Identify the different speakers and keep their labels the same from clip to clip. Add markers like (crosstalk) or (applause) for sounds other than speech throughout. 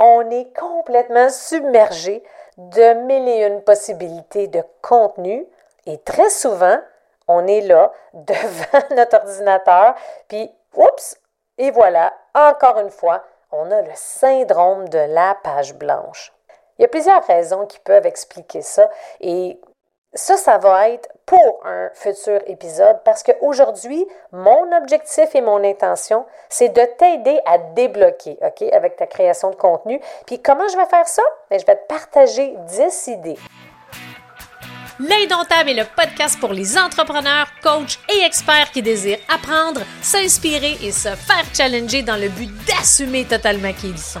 Speaker 1: on est complètement submergé de mille et une possibilités de contenu et très souvent, on est là (laughs) devant notre ordinateur, puis oups, et voilà, encore une fois, on a le syndrome de la page blanche. Il y a plusieurs raisons qui peuvent expliquer ça et ça, ça va être pour un futur épisode parce qu'aujourd'hui, mon objectif et mon intention, c'est de t'aider à débloquer, avec ta création de contenu. Puis comment je vais faire ça? Ben, je vais te partager 10 idées.
Speaker 2: L'Indomptable est le podcast pour les entrepreneurs, coachs et experts qui désirent apprendre, s'inspirer et se faire challenger dans le but d'assumer totalement qui ils sont.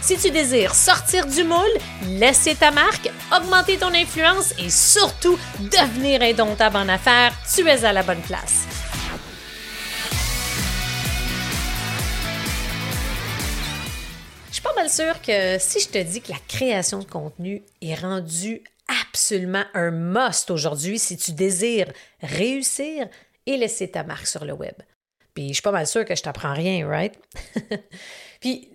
Speaker 2: Si tu désires sortir du moule, laisser ta marque, augmenter ton influence et surtout devenir indomptable en affaires, tu es à la bonne place. Je suis pas mal sûre que si je te dis que la création de contenu est rendue absolument un must aujourd'hui si tu désires réussir et laisser ta marque sur le web. Puis je suis pas mal sûre que je t'apprends rien, right? (laughs) Puis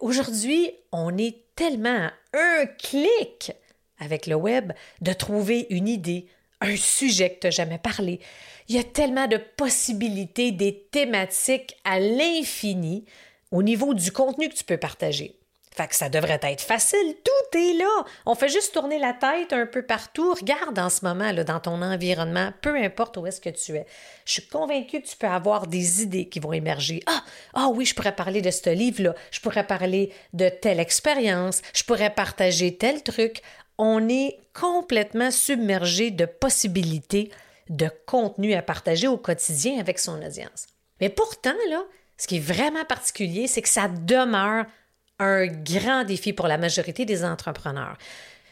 Speaker 2: aujourd'hui, on est tellement à un clic avec le web de trouver une idée, un sujet que tu n'as jamais parlé. Il y a tellement de possibilités, des thématiques à l'infini au niveau du contenu que tu peux partager. Fait que ça devrait être facile, tout est là. On fait juste tourner la tête un peu partout. Regarde en ce moment là, dans ton environnement, peu importe où est-ce que tu es. Je suis convaincue que tu peux avoir des idées qui vont émerger. Ah, ah oui, je pourrais parler de ce livre-là, je pourrais parler de telle expérience, je pourrais partager tel truc. On est complètement submergé de possibilités de contenu à partager au quotidien avec son audience. Mais pourtant, là, ce qui est vraiment particulier, c'est que ça demeure un grand défi pour la majorité des entrepreneurs.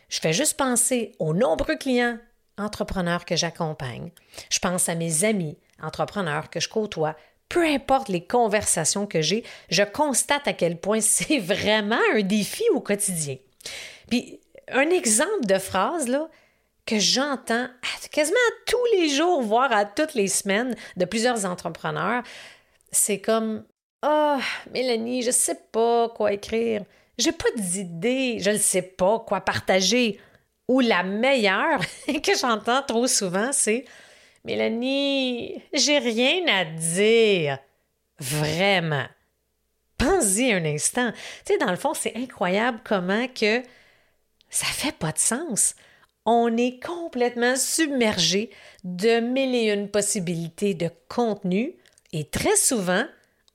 Speaker 2: Je fais juste penser aux nombreux clients entrepreneurs que j'accompagne. Je pense à mes amis entrepreneurs que je côtoie. Peu importe les conversations que j'ai, je constate à quel point (laughs) c'est vraiment un défi au quotidien. Puis, un exemple de phrase, là, que j'entends quasiment tous les jours, voire à toutes les semaines de plusieurs entrepreneurs, c'est comme ah, oh, Mélanie, je sais pas quoi écrire. J'ai pas d'idée. Je ne sais pas quoi partager. Ou la meilleure (laughs) que j'entends trop souvent, c'est Mélanie, j'ai rien à dire. Vraiment. Pense-y un instant. Tu sais, dans le fond, c'est incroyable comment que ça fait pas de sens. On est complètement submergé de mille et une possibilités de contenu et très souvent,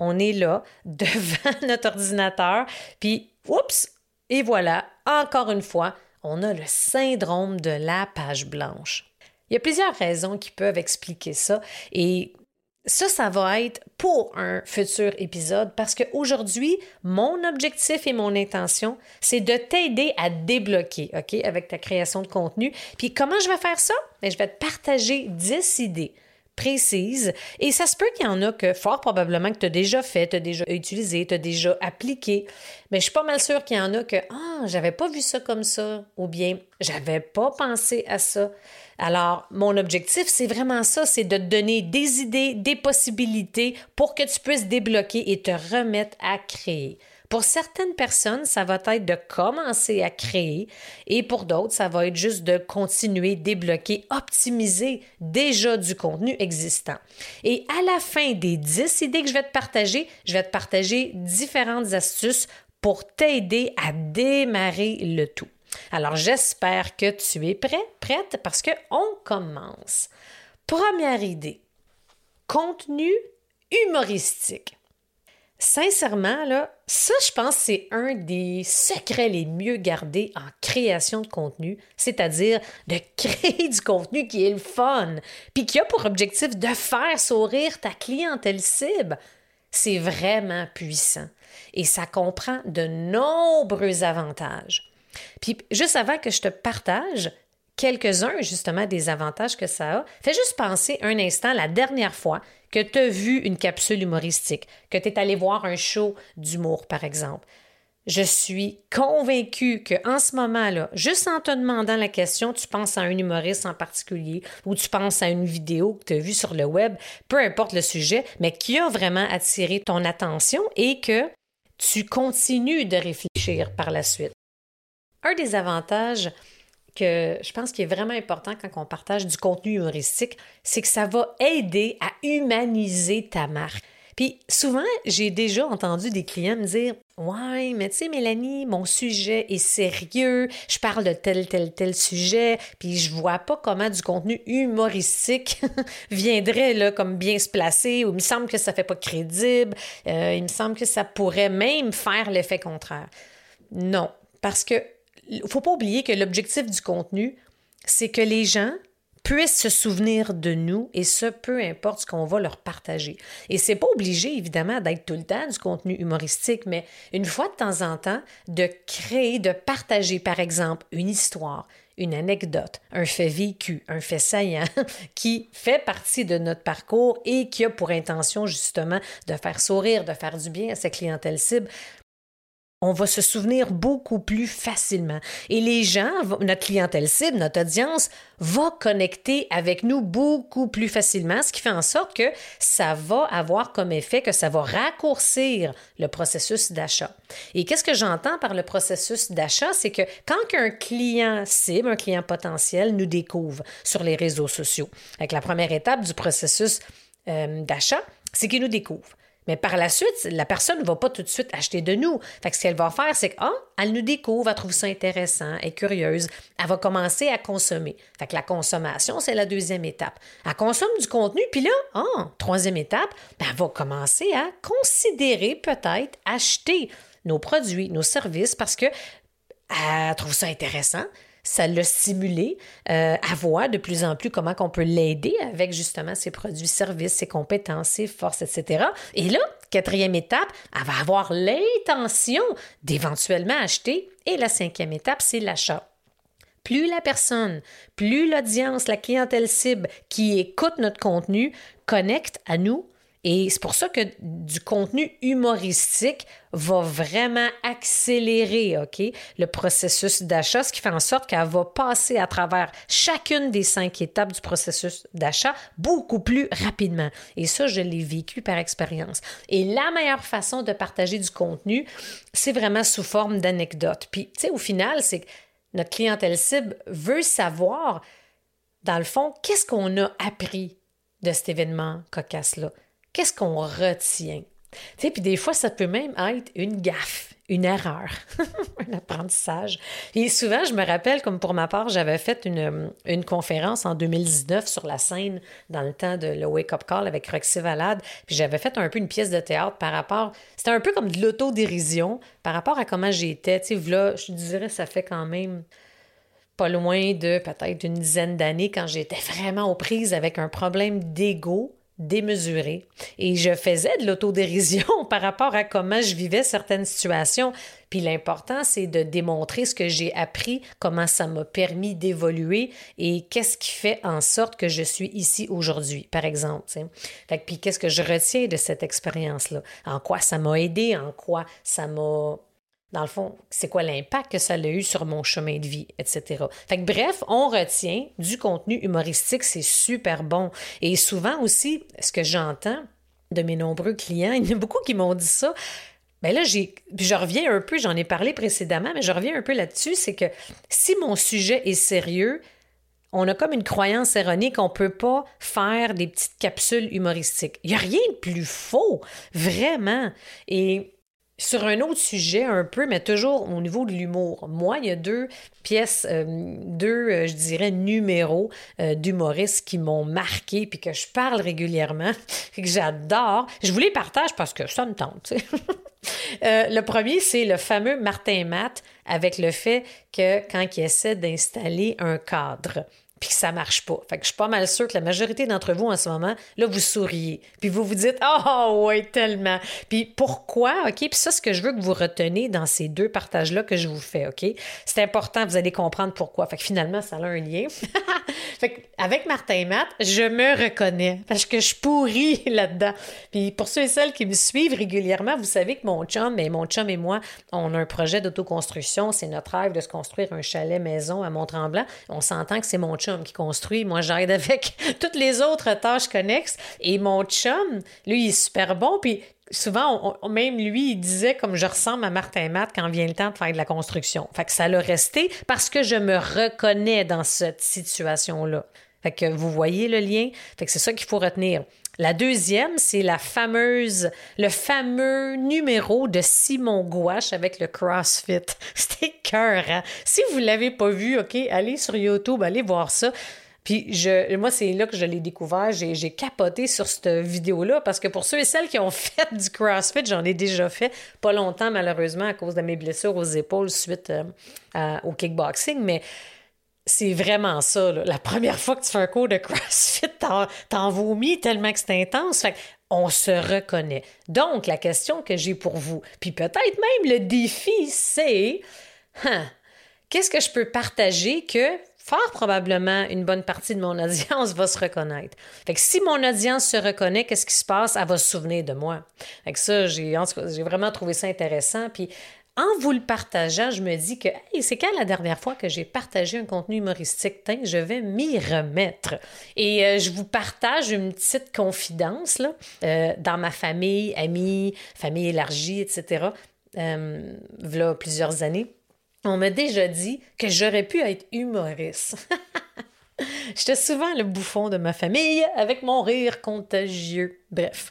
Speaker 2: on est là (laughs) devant notre ordinateur, puis oups, et voilà, encore une fois, on a le syndrome de la page blanche. Il y a plusieurs raisons qui peuvent expliquer ça et ça, ça va être pour un futur épisode parce qu'aujourd'hui, mon objectif et mon intention, c'est de t'aider à débloquer, OK, avec ta création de contenu. Puis comment je vais faire ça? Ben, je vais te partager 10 idées précise. Et ça se peut qu'il y en a que fort probablement que tu as déjà fait, tu as déjà utilisé, tu as déjà appliqué. Mais je suis pas mal sûre qu'il y en a que Ah, j'avais pas vu ça comme ça ou bien j'avais pas pensé à ça. Alors, mon objectif, c'est vraiment ça, c'est de te donner des idées, des possibilités pour que tu puisses débloquer et te remettre à créer. Pour certaines personnes, ça va être de commencer à créer et pour d'autres, ça va être juste de continuer, débloquer, optimiser déjà du contenu existant. Et à la fin des 10 idées que je vais te partager, je vais te partager différentes astuces pour t'aider à démarrer le tout. Alors, j'espère que tu es prêt, prête, parce qu'on commence. Première idée, contenu humoristique. Sincèrement, là, ça, je pense, c'est un des secrets les mieux gardés en création de contenu, c'est-à-dire de (laughs) créer du contenu qui est le fun, puis qui a pour objectif de faire sourire ta clientèle cible. C'est vraiment puissant et ça comprend de nombreux avantages. Puis, juste avant que je te partage quelques-uns justement des avantages que ça a, fais juste penser un instant la dernière fois que tu as vu une capsule humoristique, que tu es allé voir un show d'humour, par exemple. Je suis convaincue qu'en ce moment-là, juste en te demandant la question, tu penses à un humoriste en particulier ou tu penses à une vidéo que tu as vue sur le web, peu importe le sujet, mais qui a vraiment attiré ton attention et que tu continues de réfléchir par la suite. Un des avantages que je pense qui est vraiment important quand on partage du contenu humoristique, c'est que ça va aider à humaniser ta marque. Puis souvent, j'ai déjà entendu des clients me dire Ouais, mais tu sais, Mélanie, mon sujet est sérieux, je parle de tel, tel, tel sujet, puis je vois pas comment du contenu humoristique (laughs) viendrait là, comme bien se placer, ou il me semble que ça fait pas crédible, euh, il me semble que ça pourrait même faire l'effet contraire. Non, parce que faut pas oublier que l'objectif du contenu, c'est que les gens puissent se souvenir de nous et ce, peu importe ce qu'on va leur partager. Et c'est pas obligé, évidemment, d'être tout le temps du contenu humoristique, mais une fois de temps en temps, de créer, de partager, par exemple, une histoire, une anecdote, un fait vécu, un fait saillant (laughs) qui fait partie de notre parcours et qui a pour intention justement de faire sourire, de faire du bien à sa clientèle cible on va se souvenir beaucoup plus facilement. Et les gens, notre clientèle cible, notre audience, va connecter avec nous beaucoup plus facilement, ce qui fait en sorte que ça va avoir comme effet que ça va raccourcir le processus d'achat. Et qu'est-ce que j'entends par le processus d'achat? C'est que quand un client cible, un client potentiel, nous découvre sur les réseaux sociaux, avec la première étape du processus euh, d'achat, c'est qu'il nous découvre. Mais par la suite, la personne ne va pas tout de suite acheter de nous. Fait ce qu'elle va faire, c'est qu'elle ah, nous découvre, elle trouve ça intéressant, elle est curieuse, elle va commencer à consommer. Fait que la consommation, c'est la deuxième étape. Elle consomme du contenu, puis là, ah, troisième étape, ben, elle va commencer à considérer peut-être acheter nos produits, nos services, parce que elle trouve ça intéressant ça l'a stimulé euh, à voir de plus en plus comment on peut l'aider avec justement ses produits, services, ses compétences, ses forces, etc. Et là, quatrième étape, elle va avoir l'intention d'éventuellement acheter. Et la cinquième étape, c'est l'achat. Plus la personne, plus l'audience, la clientèle cible qui écoute notre contenu connecte à nous, et c'est pour ça que du contenu humoristique va vraiment accélérer, le processus d'achat, ce qui fait en sorte qu'elle va passer à travers chacune des cinq étapes du processus d'achat beaucoup plus rapidement. Et ça, je l'ai vécu par expérience. Et la meilleure façon de partager du contenu, c'est vraiment sous forme d'anecdotes. Puis, tu sais, au final, c'est que notre clientèle cible veut savoir, dans le fond, qu'est-ce qu'on a appris de cet événement cocasse-là? Qu'est-ce qu'on retient? Tu puis des fois, ça peut même être une gaffe, une erreur, (laughs) un apprentissage. Et souvent, je me rappelle, comme pour ma part, j'avais fait une, conférence en 2019 sur la scène dans le temps de le Wake Up Call avec Roxy Valade. Puis j'avais fait un peu une pièce de théâtre par rapport. C'était un peu comme de l'autodérision par rapport à comment j'étais. Tu sais, je dirais, ça fait quand même pas loin de peut-être une dizaine d'années quand j'étais vraiment aux prises avec un problème d'ego démesuré et je faisais de l'autodérision (laughs) par rapport à comment je vivais certaines situations. Puis l'important, c'est de démontrer ce que j'ai appris, comment ça m'a permis d'évoluer et qu'est-ce qui fait en sorte que je suis ici aujourd'hui, par exemple. Fait puis qu'est-ce que je retiens de cette expérience-là? En quoi ça m'a aidé? En quoi ça m'a dans le fond, c'est quoi l'impact que ça a eu sur mon chemin de vie, etc. Fait bref, on retient du contenu humoristique, c'est super bon. Et souvent aussi, ce que j'entends de mes nombreux clients, (laughs) il y en a beaucoup qui m'ont dit ça. Mais ben là, j'ai, je reviens un peu, j'en ai parlé précédemment, mais je reviens un peu là-dessus, c'est que si mon sujet est sérieux, on a comme une croyance erronée qu'on ne peut pas faire des petites capsules humoristiques. Il n'y a rien de plus faux, vraiment. Et sur un autre sujet un peu, mais toujours au niveau de l'humour. Moi, il y a deux pièces, euh, deux, euh, je dirais, numéros euh, d'humoristes qui m'ont marqué puis que je parle régulièrement et (laughs) que j'adore. Je vous les partage parce que ça me tente. (laughs) le premier, c'est le fameux Martin Matt avec le fait que quand il essaie d'installer un cadre, puis que ça marche pas. Fait que je suis pas mal sûre que la majorité d'entre vous en ce moment, là, vous souriez, puis vous vous dites « Oh, ouais, tellement! » Puis pourquoi, OK? Puis ça, ce que je veux que vous retenez dans ces deux partages-là que je vous fais, OK? C'est important, vous allez comprendre pourquoi. Fait que finalement, ça a un lien. (laughs) fait que avec Martin et Matt, je me reconnais, parce que je pourris (laughs) là-dedans. Puis pour ceux et celles qui me suivent régulièrement, vous savez que mon chum, mais mon chum et moi, on a un projet d'autoconstruction. C'est notre rêve de se construire un chalet maison à Mont-Tremblant. On s'entend que c'est mon chum qui construit. Moi, j'aide avec (laughs) toutes les autres tâches connexes. Et mon chum, lui, il est super bon. Puis souvent, même lui, il disait comme je ressemble à Martin Matt quand vient le temps de faire de la construction. Fait que ça l'a resté parce que je me reconnais dans cette situation-là. Fait que vous voyez le lien. Fait que c'est ça qu'il faut retenir. La deuxième, c'est la fameuse, le fameux numéro de Simon Gouache avec le CrossFit. (laughs) C'était cœur, hein? Si vous l'avez pas vu, OK, allez sur YouTube, allez voir ça. Puis je, moi, c'est là que je l'ai découvert. J'ai, j'ai capoté sur cette vidéo-là parce que pour ceux et celles qui ont (laughs) fait du CrossFit, j'en ai déjà fait pas longtemps, malheureusement, à cause de mes blessures aux épaules suite euh, au kickboxing. Mais c'est vraiment ça. La première fois que tu fais un cours de CrossFit, t'en, vomis tellement que c'est intense. Fait on se reconnaît. Donc, la question que j'ai pour vous, puis peut-être même le défi, c'est hein, qu'est-ce que je peux partager que fort probablement une bonne partie de mon (laughs) audience va se reconnaître? Fait que si mon audience se reconnaît, qu'est-ce qui se passe? Elle va se souvenir de moi. Fait que ça, j'ai, j'ai vraiment trouvé ça intéressant. En vous le partageant, je me dis que c'est quand la dernière fois que j'ai partagé un contenu humoristique? je vais m'y remettre. Et euh, je vous partage une petite confidence euh, dans ma famille, amis, famille élargie, etc. Euh, voilà plusieurs années. On m'a déjà dit que j'aurais pu être humoriste. (laughs) J'étais souvent le bouffon de ma famille avec mon rire contagieux. Bref.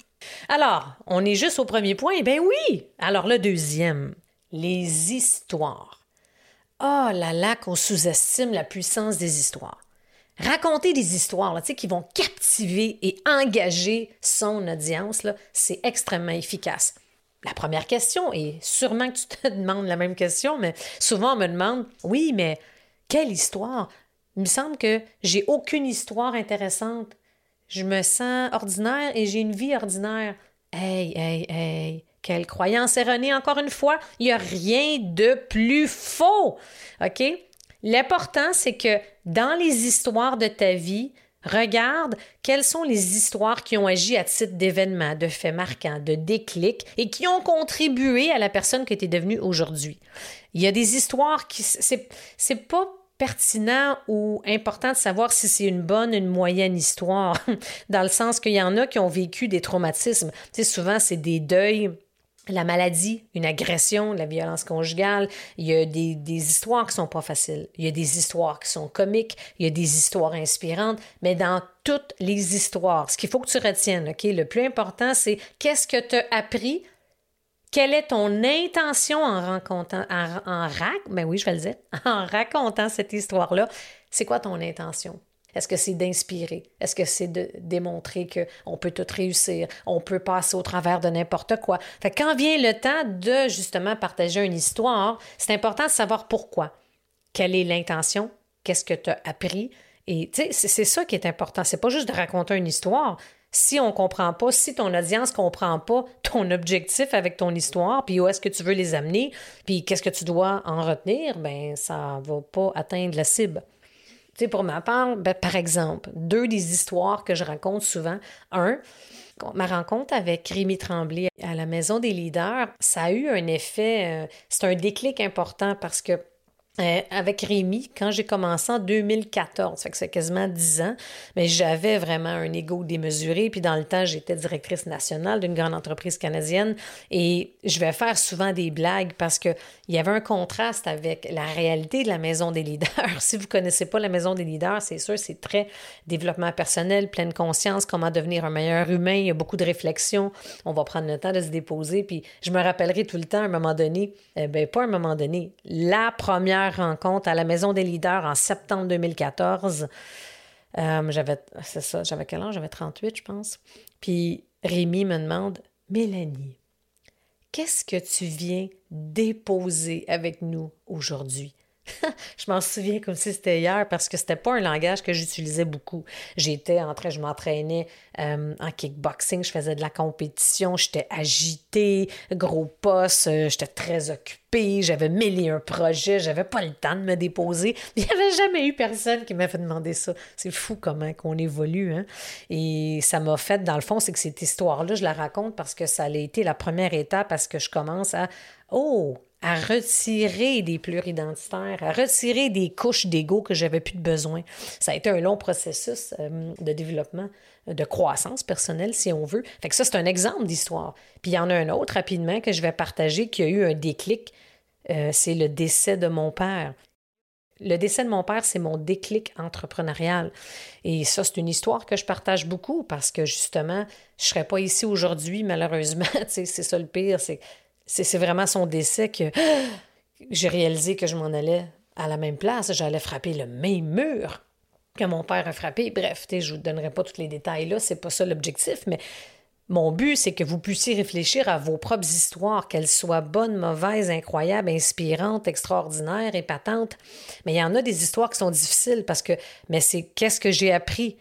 Speaker 2: Alors, on est juste au premier point. Ben oui! Alors le deuxième, les histoires. Oh là là, qu'on sous-estime la puissance des histoires. Raconter des histoires là, qui vont captiver et engager son audience, c'est extrêmement efficace. La première question, et sûrement que tu te (laughs) demandes la même question, mais souvent on me demande Oui, mais quelle histoire? Il me semble que j'ai aucune histoire intéressante. Je me sens ordinaire et j'ai une vie ordinaire. Hey, hey, hey. Quelle croyance erronée, encore une fois. Il n'y a rien de plus faux. OK? L'important, c'est que dans les histoires de ta vie, regarde quelles sont les histoires qui ont agi à titre d'événements, de faits marquants, de déclics et qui ont contribué à la personne que tu es devenue aujourd'hui. Il y a des histoires qui. C'est pas pertinent ou important de savoir si c'est une bonne, une moyenne histoire, (laughs) dans le sens qu'il y en a qui ont vécu des traumatismes. Tu sais, souvent, c'est des deuils la maladie, une agression, la violence conjugale. Il y a des, histoires qui sont pas faciles. Il y a des histoires qui sont comiques. Il y a des histoires inspirantes. Mais dans toutes les histoires, ce qu'il faut que tu retiennes, OK, le plus important, c'est qu'est-ce que tu as appris? Quelle est ton intention en racontant, en, ben (laughs) en racontant cette histoire-là? C'est quoi ton intention? Est-ce que c'est d'inspirer? Est-ce que c'est de démontrer qu'on peut tout réussir? On peut passer au travers de n'importe quoi? Fait quand vient le temps de justement partager une histoire, c'est important de savoir pourquoi. Quelle est l'intention? Qu'est-ce que tu as appris? Et tu sais, c'est ça qui est important. C'est pas juste de raconter une histoire. Si on comprend pas, si ton audience comprend pas ton objectif avec ton histoire, puis où est-ce que tu veux les amener, puis qu'est-ce que tu dois en retenir, ben ça va pas atteindre la cible. Tu sais, pour ma part, ben, par exemple, deux des histoires que je raconte souvent. Un, ma rencontre avec Rémi Tremblay à la Maison des leaders, ça a eu un effet, euh, c'est un déclic important parce que euh, avec Rémi, quand j'ai commencé en 2014, fait que c'est quasiment 10 ans, mais j'avais vraiment un ego démesuré. Puis dans le temps, j'étais directrice nationale d'une grande entreprise canadienne et je vais faire souvent des blagues parce qu'il y avait un contraste avec la réalité de la maison des leaders. (laughs) si vous connaissez pas la maison des leaders, c'est sûr, c'est très développement personnel, pleine conscience, comment devenir un meilleur humain. Il y a beaucoup de réflexions. On va prendre le temps de se déposer. Puis je me rappellerai tout le temps, à un moment donné, euh, ben pas un moment donné, la première rencontre à la Maison des leaders en septembre 2014. Euh, j'avais, c'est ça, j'avais quel âge? J'avais 38, je pense. Puis Rémi me demande, Mélanie, qu'est-ce que tu viens déposer avec nous aujourd'hui? (laughs) je m'en souviens comme si c'était hier parce que c'était pas un langage que j'utilisais beaucoup. J'étais en train, je m'entraînais euh, en kickboxing, je faisais de la compétition, j'étais agitée, gros poste, euh, j'étais très occupée, j'avais mille et un projets, j'avais pas le temps de me déposer. (laughs) Il n'y avait jamais eu personne qui m'avait demandé ça. C'est fou comment qu'on évolue. Hein? Et ça m'a fait, dans le fond, c'est que cette histoire-là, je la raconte parce que ça a été la première étape parce que je commence à Oh, à retirer des pluridentitaires, à retirer des couches d'ego que j'avais plus de besoin. Ça a été un long processus euh, de développement, de croissance personnelle, si on veut. Fait ça, c'est un exemple d'histoire. Puis il y en a un autre rapidement que je vais partager qui a eu un déclic. Euh, c'est le décès de mon père. Le décès de mon père, c'est mon déclic entrepreneurial. Et ça, c'est une histoire que je partage beaucoup parce que justement, je ne serais pas ici aujourd'hui, malheureusement. (laughs) c'est ça le pire, c'est c'est vraiment son décès que (gasps) j'ai réalisé que je m'en allais à la même place. J'allais frapper le même mur que mon père a frappé. Bref, je ne vous donnerai pas tous les détails là, c'est pas ça l'objectif, mais mon but, c'est que vous puissiez réfléchir à vos propres histoires, qu'elles soient bonnes, mauvaises, incroyables, inspirantes, extraordinaires, épatantes. Mais il y en a des histoires qui sont difficiles parce que, mais c'est qu'est-ce que j'ai appris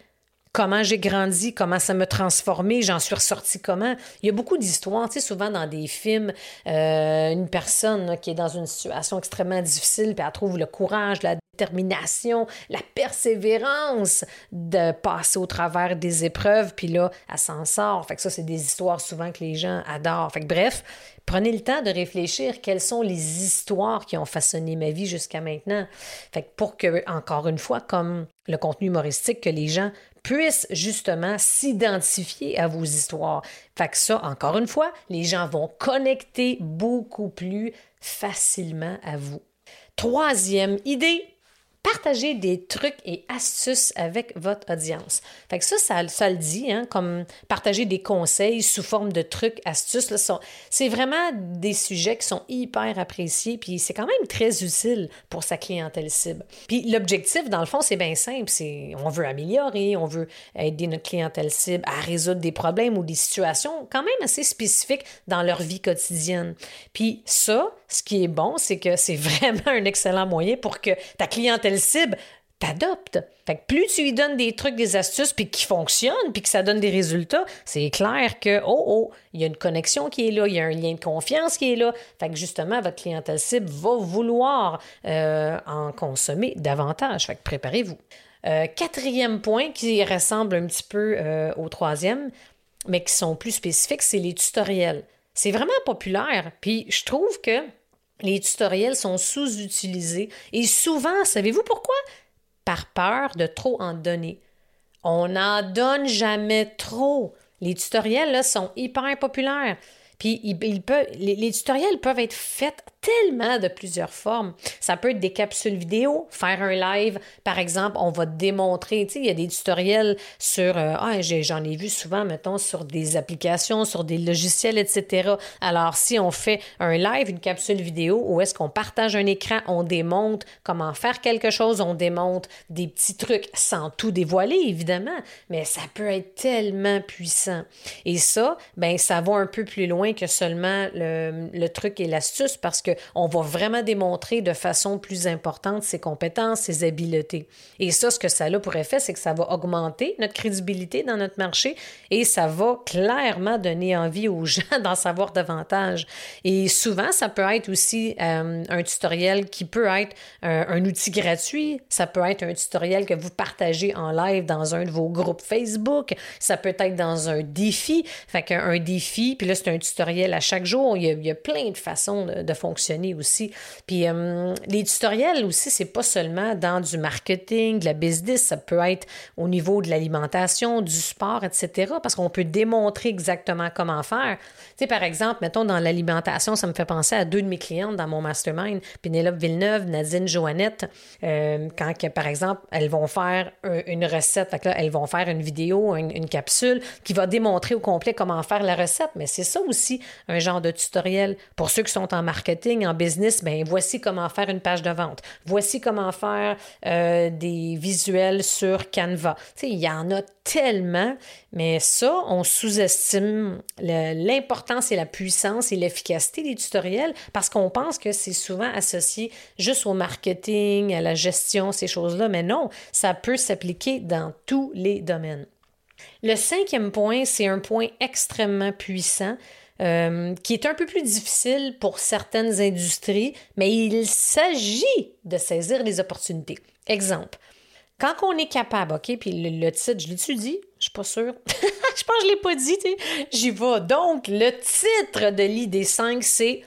Speaker 2: comment j'ai grandi, comment ça m'a transformé, j'en suis ressorti comment. Il y a beaucoup d'histoires, tu sais, souvent dans des films, euh, une personne qui est dans une situation extrêmement difficile, puis elle trouve le courage, la détermination, la persévérance de passer au travers des épreuves, puis là, elle s'en sort. Fait que ça, c'est des histoires souvent que les gens adorent. Fait que bref, prenez le temps de réfléchir quelles sont les histoires qui ont façonné ma vie jusqu'à maintenant. Fait que pour que, encore une fois, comme le contenu humoristique, que les gens puissent justement s'identifier à vos histoires. Fait que ça, encore une fois, les gens vont connecter beaucoup plus facilement à vous. Troisième idée, partager des trucs et astuces avec votre audience. Fait que ça, ça, le dit, hein, comme partager des conseils sous forme de trucs, astuces. C'est vraiment des sujets qui sont hyper appréciés, puis c'est quand même très utile pour sa clientèle cible. Puis l'objectif, dans le fond, c'est bien simple. C'est on veut améliorer, on veut aider notre clientèle cible à résoudre des problèmes ou des situations quand même assez spécifiques dans leur vie quotidienne. Puis ça, ce qui est bon, c'est que c'est (laughs) vraiment un excellent moyen pour que ta clientèle cible t'adopte. Fait que plus tu lui donnes des trucs, des astuces, puis qui fonctionnent, puis que ça donne des résultats, c'est clair que, oh, oh, il y a une connexion qui est là, il y a un lien de confiance qui est là. Fait que justement, votre clientèle cible va vouloir euh, en consommer davantage. Fait que préparez-vous. Euh, quatrième point qui ressemble un petit peu euh, au troisième, mais qui sont plus spécifiques, c'est les tutoriels. C'est vraiment populaire, puis je trouve que les tutoriels sont sous-utilisés et souvent, savez-vous pourquoi? Par peur de trop en donner. On n'en donne jamais trop. Les tutoriels sont hyper populaires. Puis les, tutoriels peuvent être faits tellement de plusieurs formes. Ça peut être des capsules vidéo, faire un live, par exemple, on va démontrer, tu sais, il y a des tutoriels sur, euh, ah, j'en ai vu souvent, mettons, sur des applications, sur des logiciels, etc. Alors, si on fait un live, une capsule vidéo, où est-ce qu'on partage un écran, on démontre comment faire quelque chose, on démontre des petits trucs sans tout dévoiler, évidemment, mais ça peut être tellement puissant. Et ça, ben, ça va un peu plus loin que seulement le, le truc et l'astuce parce que on va vraiment démontrer de façon plus importante ses compétences, ses habiletés. Et ça, ce que ça a pour effet, c'est que ça va augmenter notre crédibilité dans notre marché et ça va clairement donner envie aux (laughs) gens d'en savoir davantage. Et souvent, ça peut être aussi euh, un tutoriel qui peut être un, outil gratuit, ça peut être un tutoriel que vous partagez en live dans un de vos groupes Facebook, ça peut être dans un défi, fait qu'un défi, puis là, c'est un tutoriel à chaque jour, il y a, plein de façons de fonctionner aussi. Puis euh, les tutoriels aussi, c'est pas seulement dans du marketing, de la business, ça peut être au niveau de l'alimentation, du sport, etc. Parce qu'on peut démontrer exactement comment faire. Tu sais, par exemple, mettons dans l'alimentation, ça me fait penser à deux de mes clientes dans mon mastermind, Pénélope Villeneuve, Nadine Joannette, euh, quand, par exemple, elles vont faire une recette, là, elles vont faire une vidéo, une capsule qui va démontrer au complet comment faire la recette. Mais c'est ça aussi un genre de tutoriel pour ceux qui sont en marketing en business, ben voici comment faire une page de vente. Voici comment faire euh, des visuels sur Canva. Tu sais, il y en a tellement, mais ça, on sous-estime l'importance et la puissance et l'efficacité des tutoriels parce qu'on pense que c'est souvent associé juste au marketing, à la gestion, ces choses-là. Mais non, ça peut s'appliquer dans tous les domaines. Le cinquième point, c'est un point extrêmement puissant. Euh, qui est un peu plus difficile pour certaines industries, mais il s'agit de saisir les opportunités. Exemple, quand on est capable, OK, puis le, titre, je l'ai-tu dit? Je suis pas sûre. (laughs) je pense que je l'ai pas dit, J'y vais. Donc, le titre de l'idée 5, c'est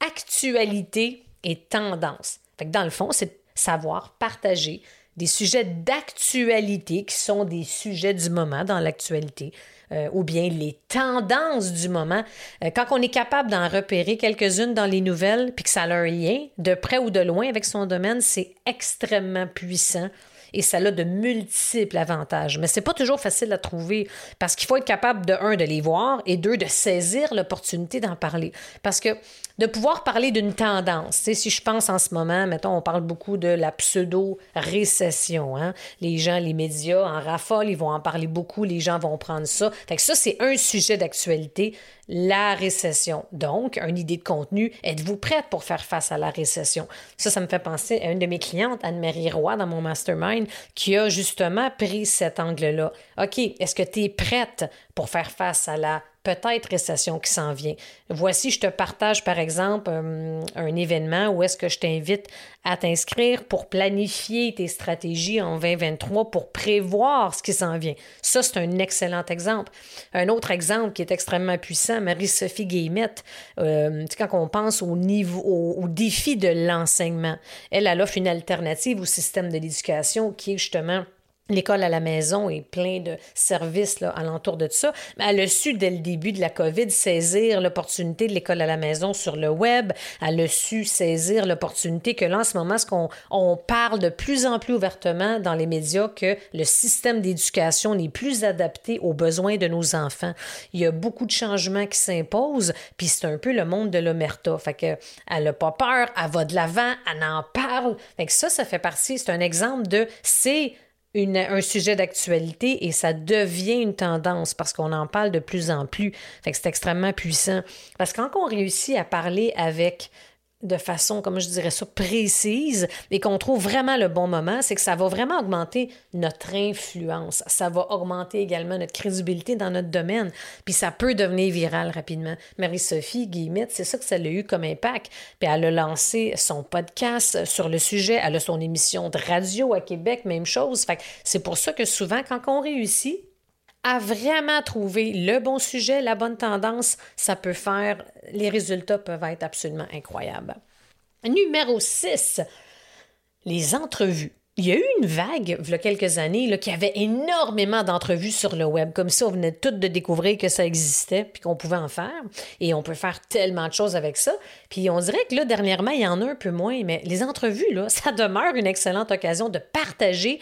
Speaker 2: Actualité et tendance. Fait que dans le fond, c'est savoir partager des sujets d'actualité qui sont des sujets du moment dans l'actualité, euh, ou bien les tendances du moment. Euh, quand on est capable d'en repérer quelques-unes dans les nouvelles, puis que ça a un de près ou de loin avec son domaine, c'est extrêmement puissant et ça a de multiples avantages. Mais c'est pas toujours facile à trouver parce qu'il faut être capable de, un, de les voir et deux, de saisir l'opportunité d'en parler. Parce que de pouvoir parler d'une tendance. si je pense en ce moment, mettons, on parle beaucoup de la pseudo-récession. Hein? Les gens, les médias en raffolent, ils vont en parler beaucoup, les gens vont prendre ça. Fait que ça, c'est un sujet d'actualité, la récession. Donc, une idée de contenu, êtes-vous prête pour faire face à la récession? Ça, ça me fait penser à une de mes clientes, Anne-Marie Roy, dans mon mastermind, qui a justement pris cet angle-là. OK, est-ce que tu es prête pour faire face à la peut-être récession qui s'en vient. Voici, je te partage par exemple euh, un événement où est-ce que je t'invite à t'inscrire pour planifier tes stratégies en 2023 pour prévoir ce qui s'en vient. Ça, c'est un excellent exemple. Un autre exemple qui est extrêmement puissant, Marie-Sophie Guillemette, euh, quand on pense au niveau, au, défi de l'enseignement, elle, elle offre une alternative au système de l'éducation qui est justement L'école à la maison et plein de services là, alentour de ça. Mais elle a su dès le début de la COVID saisir l'opportunité de l'école à la maison sur le web. Elle a su saisir l'opportunité que là, en ce moment, ce qu'on on parle de plus en plus ouvertement dans les médias que le système d'éducation n'est plus adapté aux besoins de nos enfants. Il y a beaucoup de changements qui s'imposent, puis c'est un peu le monde de l'omerta. Fait que elle n'a pas peur, elle va de l'avant, elle en parle. Fait que ça, ça fait partie, c'est un exemple de c'est un sujet d'actualité et ça devient une tendance parce qu'on en parle de plus en plus. Fait c'est extrêmement puissant. Parce que quand on réussit à parler avec de façon, comme je dirais ça, précise et qu'on trouve vraiment le bon moment, c'est que ça va vraiment augmenter notre influence. Ça va augmenter également notre crédibilité dans notre domaine. Puis ça peut devenir viral rapidement. Marie-Sophie Guillemette, c'est ça que ça a eu comme impact. Puis elle a lancé son podcast sur le sujet. Elle a son émission de radio à Québec, même chose. Fait c'est pour ça que souvent, quand on réussit, à vraiment trouver le bon sujet, la bonne tendance, ça peut faire, les résultats peuvent être absolument incroyables. Numéro 6, les entrevues. Il y a eu une vague, il y a quelques années, là, qui avait énormément d'entrevues sur le web. Comme ça, on venait toutes de découvrir que ça existait, puis qu'on pouvait en faire. Et on peut faire tellement de choses avec ça. Puis on dirait que là, dernièrement, il y en a un peu moins, mais les entrevues, (laughs) ça demeure une excellente occasion de partager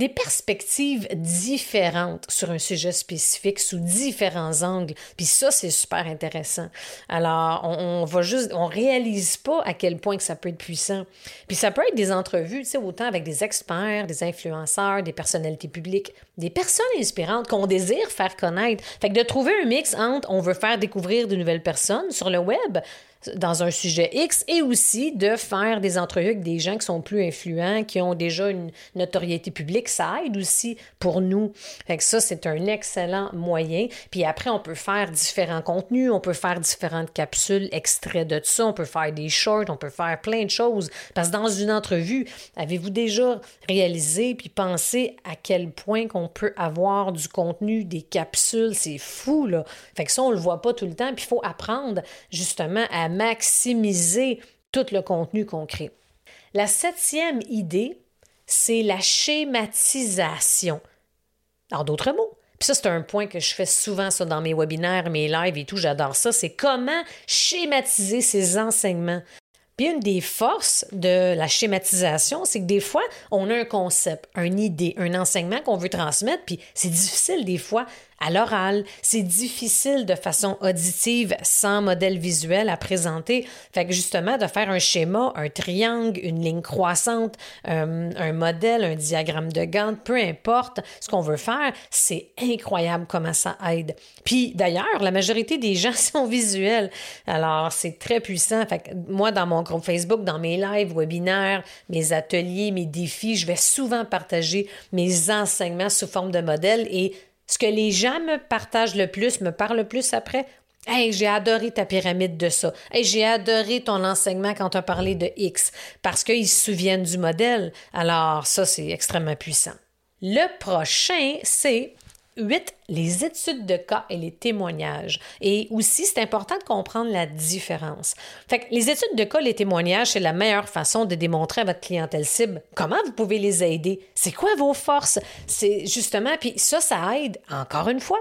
Speaker 2: des perspectives différentes sur un sujet spécifique sous différents angles. Puis ça, c'est super intéressant. Alors, on, va juste, on réalise pas à quel point que ça peut être puissant. Puis ça peut être des entrevues, tu sais, autant avec des experts, des influenceurs, des personnalités publiques, des personnes inspirantes qu'on désire faire connaître. Fait que de trouver un mix entre on veut faire découvrir de nouvelles personnes sur le web, dans un sujet X et aussi de faire des entrevues avec des gens qui sont plus influents, qui ont déjà une notoriété publique. Ça aide aussi pour nous. Fait que ça, c'est un excellent moyen. Puis après, on peut faire différents contenus, on peut faire différentes capsules, extraits de ça, on peut faire des shorts, on peut faire plein de choses. Parce que dans une entrevue, avez-vous déjà réalisé puis pensé à quel point qu'on peut avoir du contenu, des capsules? C'est fou, là. Fait que ça, on le voit pas tout le temps. Puis il faut apprendre justement à maximiser tout le contenu qu'on crée. La septième idée, c'est la schématisation. En d'autres mots, puis ça, c'est un point que je fais souvent dans mes webinaires, mes lives et tout, j'adore ça, c'est comment schématiser ces enseignements. Puis une des forces de la schématisation, c'est que des fois, on a un concept, une idée, un enseignement qu'on veut transmettre, puis c'est difficile des fois à l'oral. C'est difficile de façon auditive, sans modèle visuel à présenter. Fait que justement, de faire un schéma, un triangle, une ligne croissante, euh, un modèle, un diagramme de Gantt, peu importe ce qu'on veut faire, c'est incroyable comment ça aide. Puis d'ailleurs, la majorité des gens (laughs) sont visuels. Alors, c'est très puissant. Fait que moi, dans mon groupe Facebook, dans mes lives, webinaires, mes ateliers, mes défis, je vais souvent partager mes enseignements sous forme de modèle et ce que les gens me partagent le plus, me parlent le plus après, Hey, j'ai adoré ta pyramide de ça. Hey, j'ai adoré ton enseignement quand tu as parlé de X, parce qu'ils se souviennent du modèle. Alors, ça, c'est extrêmement puissant. Le prochain, c'est 8. Les études de cas et les témoignages. Et aussi, c'est important de comprendre la différence. Fait les études de cas, les témoignages, c'est la meilleure façon de démontrer à votre clientèle cible comment vous pouvez les aider. C'est quoi vos forces? C'est justement, puis ça, ça aide, encore une fois,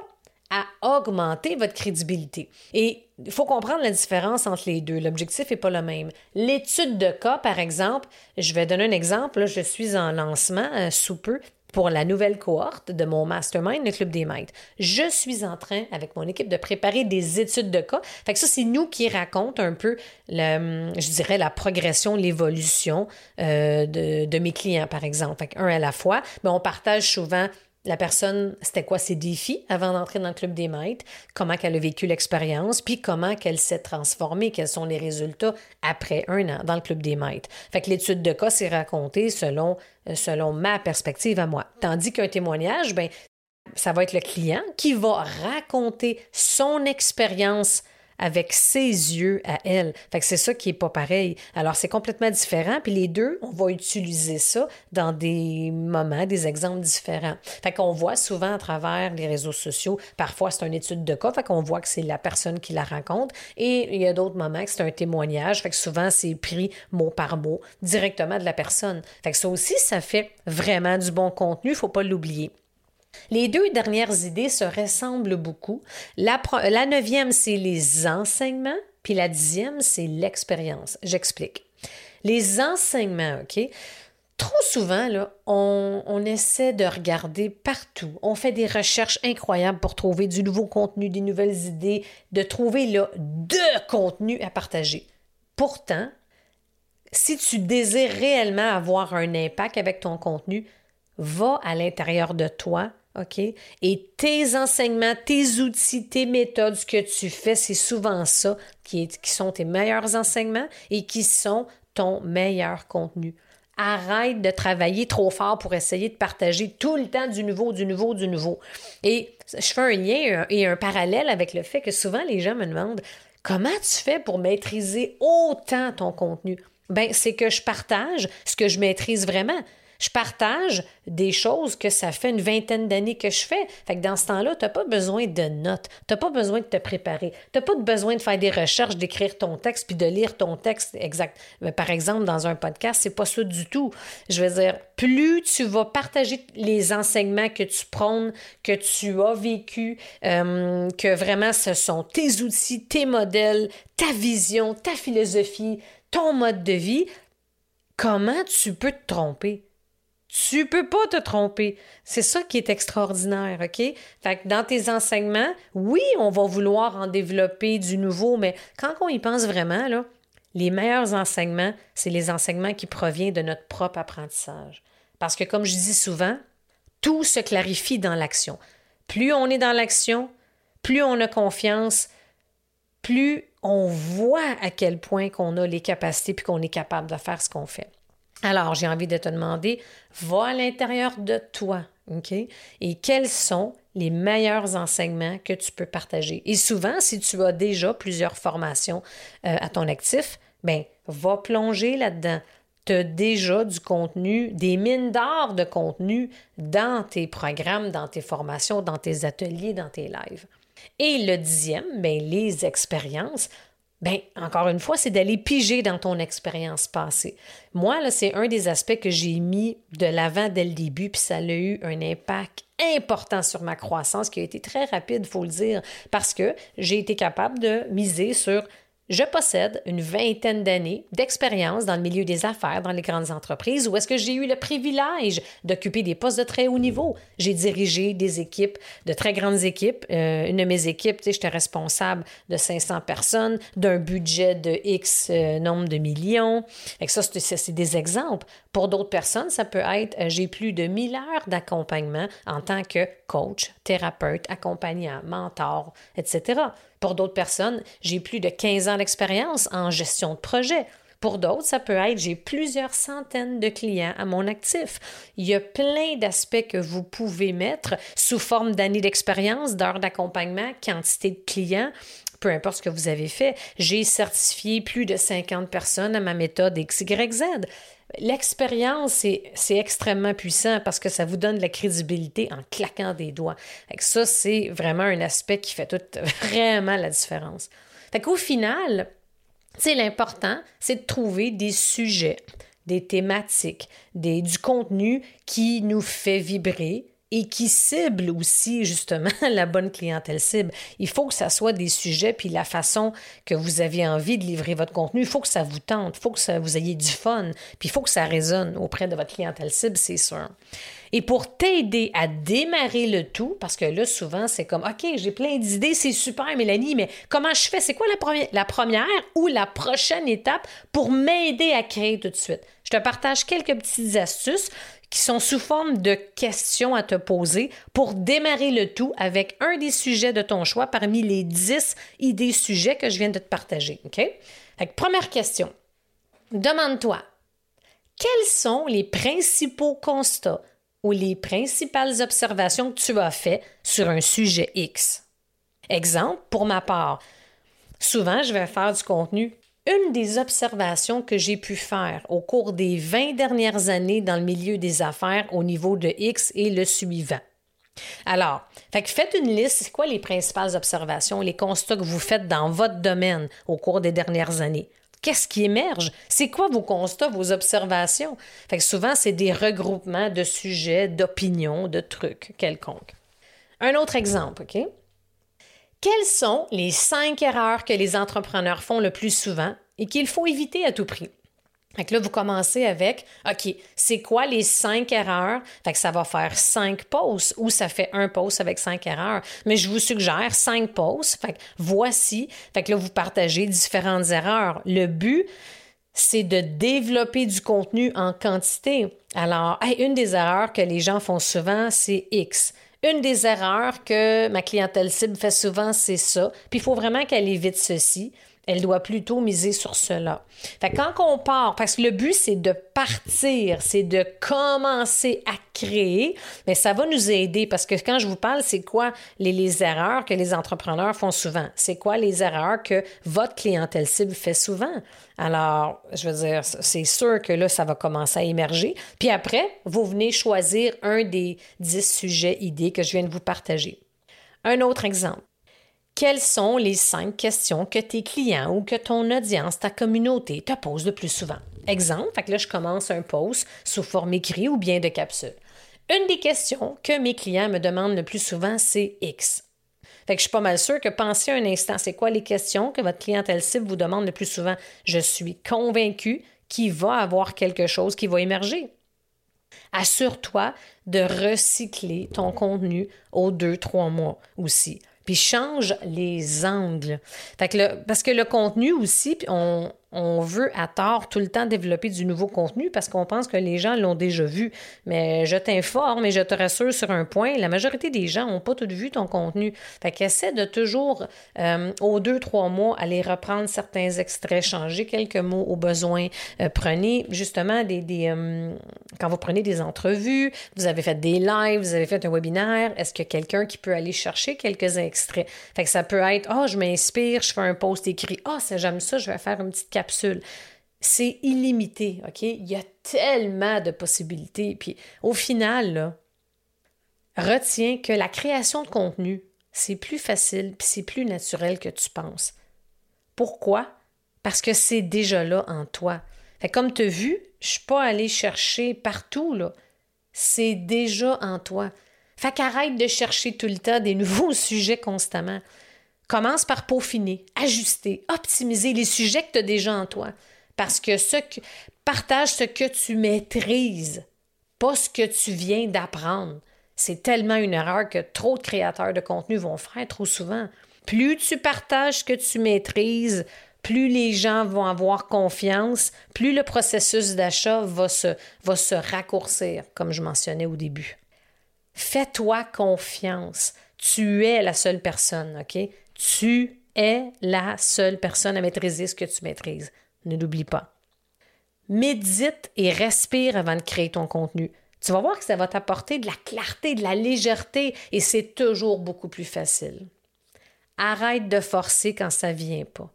Speaker 2: à augmenter votre crédibilité. Et il faut comprendre la différence entre les deux. L'objectif n'est pas le même. L'étude de cas, par exemple, je vais donner un exemple. je suis en lancement euh, sous peu pour la nouvelle cohorte de mon mastermind, le Club des maîtres. Je suis en train, avec mon équipe, de préparer des études de cas. Fait que ça, c'est nous qui racontons un peu, le, je dirais, la progression, l'évolution euh, de, de, mes clients, par exemple. Fait un à la fois. Mais on partage souvent la personne, c'était quoi ses défis avant d'entrer dans le club des maîtres, comment qu'elle a vécu l'expérience, puis comment qu'elle s'est transformée, quels sont les résultats après un an dans le club des maîtres? Fait que l'étude de cas, c'est raconté selon, euh, ma perspective à moi. Tandis qu'un témoignage, ben, ça va être le client qui va raconter son expérience avec ses yeux à elle. Fait que c'est ça qui est pas pareil. Alors, c'est complètement différent. Puis les deux, on va utiliser ça dans des moments, des exemples différents. Fait qu'on voit souvent à travers les réseaux sociaux, parfois c'est une étude de cas, fait qu'on voit que c'est la personne qui la raconte. Et il y a d'autres moments que c'est un témoignage, fait que souvent c'est pris mot par mot directement de la personne. Fait que ça aussi, ça fait vraiment du bon contenu, faut pas l'oublier. Les deux dernières idées se ressemblent beaucoup. La, neuvième, c'est les enseignements, puis la dixième, c'est l'expérience. J'explique. Les enseignements, OK? Trop souvent, là, on, essaie de regarder partout. On fait des recherches incroyables pour trouver du nouveau contenu, des nouvelles idées, de trouver là, de contenu à partager. Pourtant, si tu désires réellement avoir un impact avec ton contenu, va à l'intérieur de toi OK? Et tes enseignements, tes outils, tes méthodes, ce que tu fais, c'est souvent ça qui, sont tes meilleurs enseignements et qui sont ton meilleur contenu. Arrête de travailler trop fort pour essayer de partager tout le temps du nouveau, du nouveau, du nouveau. Et je fais un lien et un parallèle avec le fait que souvent les gens me demandent comment tu fais pour maîtriser autant ton contenu? Ben, c'est que je partage ce que je maîtrise vraiment. Je partage des choses que ça fait une vingtaine d'années que je fais. Fait que dans ce temps-là, tu n'as pas besoin de notes, tu n'as pas besoin de te préparer, tu n'as pas besoin de faire des recherches, d'écrire ton texte puis de lire ton texte exact. Mais par exemple, dans un podcast, c'est pas ça du tout. Je veux dire, plus tu vas partager les enseignements que tu prônes, que tu as vécu, euh, que vraiment ce sont tes outils, tes modèles, ta vision, ta philosophie, ton mode de vie, comment tu peux te tromper? Tu peux pas te tromper. C'est ça qui est extraordinaire, OK? Fait que dans tes enseignements, oui, on va vouloir en développer du nouveau, mais quand on y pense vraiment, là, les meilleurs enseignements, c'est les enseignements qui proviennent de notre propre apprentissage. Parce que, comme je dis souvent, tout se clarifie dans l'action. Plus on est dans l'action, plus on a confiance, plus on voit à quel point qu'on a les capacités puis qu'on est capable de faire ce qu'on fait. Alors, j'ai envie de te demander, va à l'intérieur de toi, OK? Et quels sont les meilleurs enseignements que tu peux partager? Et souvent, si tu as déjà plusieurs formations euh, à ton actif, ben, va plonger là-dedans. Tu as déjà du contenu, des mines d'or de contenu dans tes programmes, dans tes formations, dans tes ateliers, dans tes lives. Et le dixième, ben, les expériences. Bien, encore une fois, c'est d'aller piger dans ton expérience passée. Moi, là, c'est un des aspects que j'ai mis de l'avant dès le début, puis ça a eu un impact important sur ma croissance qui a été très rapide, il faut le dire, parce que j'ai été capable de miser sur je possède une vingtaine d'années d'expérience dans le milieu des affaires, dans les grandes entreprises, où est-ce que j'ai eu le privilège d'occuper des postes de très haut niveau. J'ai dirigé des équipes, de très grandes équipes. Euh, une de mes équipes, j'étais responsable de 500 personnes, d'un budget de X euh, nombre de millions. Et ça, c'est des exemples. Pour d'autres personnes, ça peut être, euh, j'ai plus de 1000 heures d'accompagnement en tant que coach, thérapeute, accompagnant, mentor, etc. Pour d'autres personnes, j'ai plus de 15 ans d'expérience en gestion de projet. Pour d'autres, ça peut être j'ai plusieurs centaines de clients à mon actif. Il y a plein d'aspects que vous pouvez mettre sous forme d'années d'expérience, d'heures d'accompagnement, quantité de clients, peu importe ce que vous avez fait. J'ai certifié plus de 50 personnes à ma méthode XYZ. L'expérience, c'est extrêmement puissant parce que ça vous donne de la crédibilité en claquant des doigts. Ça, c'est vraiment un aspect qui fait tout, (laughs) vraiment la différence. Fait qu'au final, l'important, c'est de trouver des sujets, des thématiques, du contenu qui nous fait vibrer, et qui cible aussi justement (laughs) la bonne clientèle cible. Il faut que ça soit des sujets, puis la façon que vous avez envie de livrer votre contenu, il faut que ça vous tente, il faut que vous ayez du fun, puis il faut que ça résonne auprès de votre clientèle cible, c'est sûr. Et pour t'aider à démarrer le tout, parce que là, souvent, c'est comme, OK, j'ai plein d'idées, c'est super, Mélanie, mais comment je fais? C'est quoi la première, la première ou la prochaine étape pour m'aider à créer tout de suite? Je te partage quelques petites astuces qui sont sous forme de questions à te poser pour démarrer le tout avec un des sujets de ton choix parmi les 10 idées sujets que je viens de te partager. OK? première question. Demande-toi, quels sont les principaux constats ou les principales observations que tu as faites sur un sujet X? Exemple, pour ma part, souvent je vais faire du contenu une des observations que j'ai pu faire au cours des 20 dernières années dans le milieu des affaires au niveau de X est le suivant. Alors, faites une liste, c'est quoi les principales observations, les constats que vous faites dans votre domaine au cours des dernières années? Qu'est-ce qui émerge? C'est quoi vos constats, vos observations? Fait que souvent, c'est des regroupements de sujets, d'opinions, de trucs quelconques. Un autre exemple, OK? Quelles sont les cinq erreurs que les entrepreneurs font le plus souvent et qu'il faut éviter à tout prix? Fait que là, vous commencez avec, OK, c'est quoi les cinq erreurs? Fait ça va faire cinq posts ou ça fait un post avec cinq erreurs. Mais je vous suggère cinq posts. Fait voici. Fait que là, vous partagez différentes erreurs. Le but, c'est de développer du contenu en quantité. Alors, une des erreurs que les gens font souvent, c'est X. Une des erreurs que ma clientèle cible fait souvent, c'est ça. Puis il faut vraiment qu'elle évite ceci elle doit plutôt miser sur cela. Fait quand on part, parce que le but, c'est de partir, c'est de commencer à créer, mais ça va nous aider parce que quand je vous parle, c'est quoi les, les erreurs que les entrepreneurs font souvent? C'est quoi les erreurs que votre clientèle cible fait souvent? Alors, je veux dire, c'est sûr que là, ça va commencer à émerger. Puis après, vous venez choisir un des dix sujets idées que je viens de vous partager. Un autre exemple quelles sont les cinq questions que tes clients ou que ton audience, ta communauté te pose le plus souvent? Exemple, que là, je commence un post sous forme écrit ou bien de capsule. Une des questions que mes clients me demandent le plus souvent, c'est X. Fait que je suis pas mal sûre que pensez un instant, c'est quoi les questions que votre clientèle cible vous demande le plus souvent? Je suis convaincu qu'il va avoir quelque chose qui va émerger. Assure-toi de recycler ton contenu aux deux, trois mois aussi puis change les angles. Parce que le contenu aussi, on, on veut à tort tout le temps développer du nouveau contenu parce qu'on pense que les gens l'ont déjà vu. Mais je t'informe et je te rassure sur un point, la majorité des gens n'ont pas tout vu ton contenu. Fait qu'essaie de toujours, euh, aux deux, trois mois, aller reprendre certains extraits, changer quelques mots au besoin. Euh, prenez justement des... euh, quand vous prenez des entrevues, vous avez fait des lives, vous avez fait un webinaire, est-ce qu'il y a quelqu'un qui peut aller chercher quelques extraits? Fait que ça peut être, oh, je m'inspire, je fais un post écrit, ah, oh, j'aime ça, je vais faire une petite C'est illimité, OK? Il y a tellement de possibilités. Puis au final, retiens que la création de contenu, c'est plus facile puis c'est plus naturel que tu penses. Pourquoi? Parce que c'est déjà là en toi. Fait comme tu as vu, je ne suis pas allée chercher partout. C'est déjà en toi. Fait qu'arrête de chercher tout le temps des nouveaux (laughs) sujets constamment. Commence par peaufiner, ajuster, optimiser les sujets que tu as déjà en toi. Parce que ce que partage ce que tu maîtrises, pas ce que tu viens d'apprendre. C'est tellement une erreur que trop de créateurs de contenu vont faire trop souvent. Plus tu partages ce que tu maîtrises, plus les gens vont avoir confiance, plus le processus d'achat va se, va se raccourcir, comme je mentionnais au début. Fais-toi confiance. Tu es la seule personne, OK? Tu es la seule personne à maîtriser ce que tu maîtrises. Ne l'oublie pas. Médite et respire avant de créer ton contenu. Tu vas voir que ça va t'apporter de la clarté, de la légèreté et c'est toujours beaucoup plus facile. Arrête de forcer quand ça vient pas.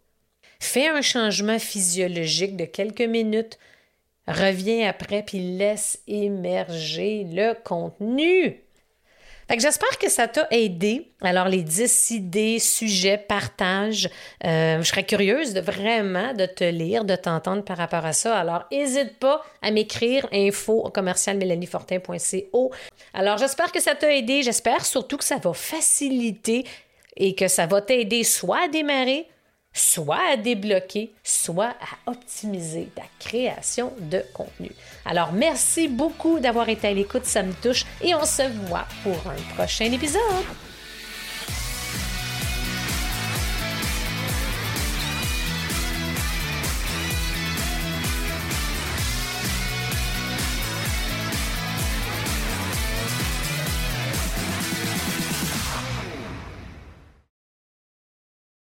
Speaker 2: Fais un changement physiologique de quelques minutes. Reviens après puis laisse émerger le contenu. J'espère que ça t'a aidé. Alors, les 10 idées, sujets, partage. Euh, je serais curieuse de vraiment de te lire, de t'entendre par rapport à ça. Alors, n'hésite pas à m'écrire info commercial-mélanie-fortin.co. Alors, j'espère que ça t'a aidé. J'espère surtout que ça va faciliter et que ça va t'aider soit à démarrer, soit à débloquer, soit à optimiser ta création de contenu. Alors, merci beaucoup d'avoir été à l'écoute, ça me touche et on se voit pour un prochain épisode.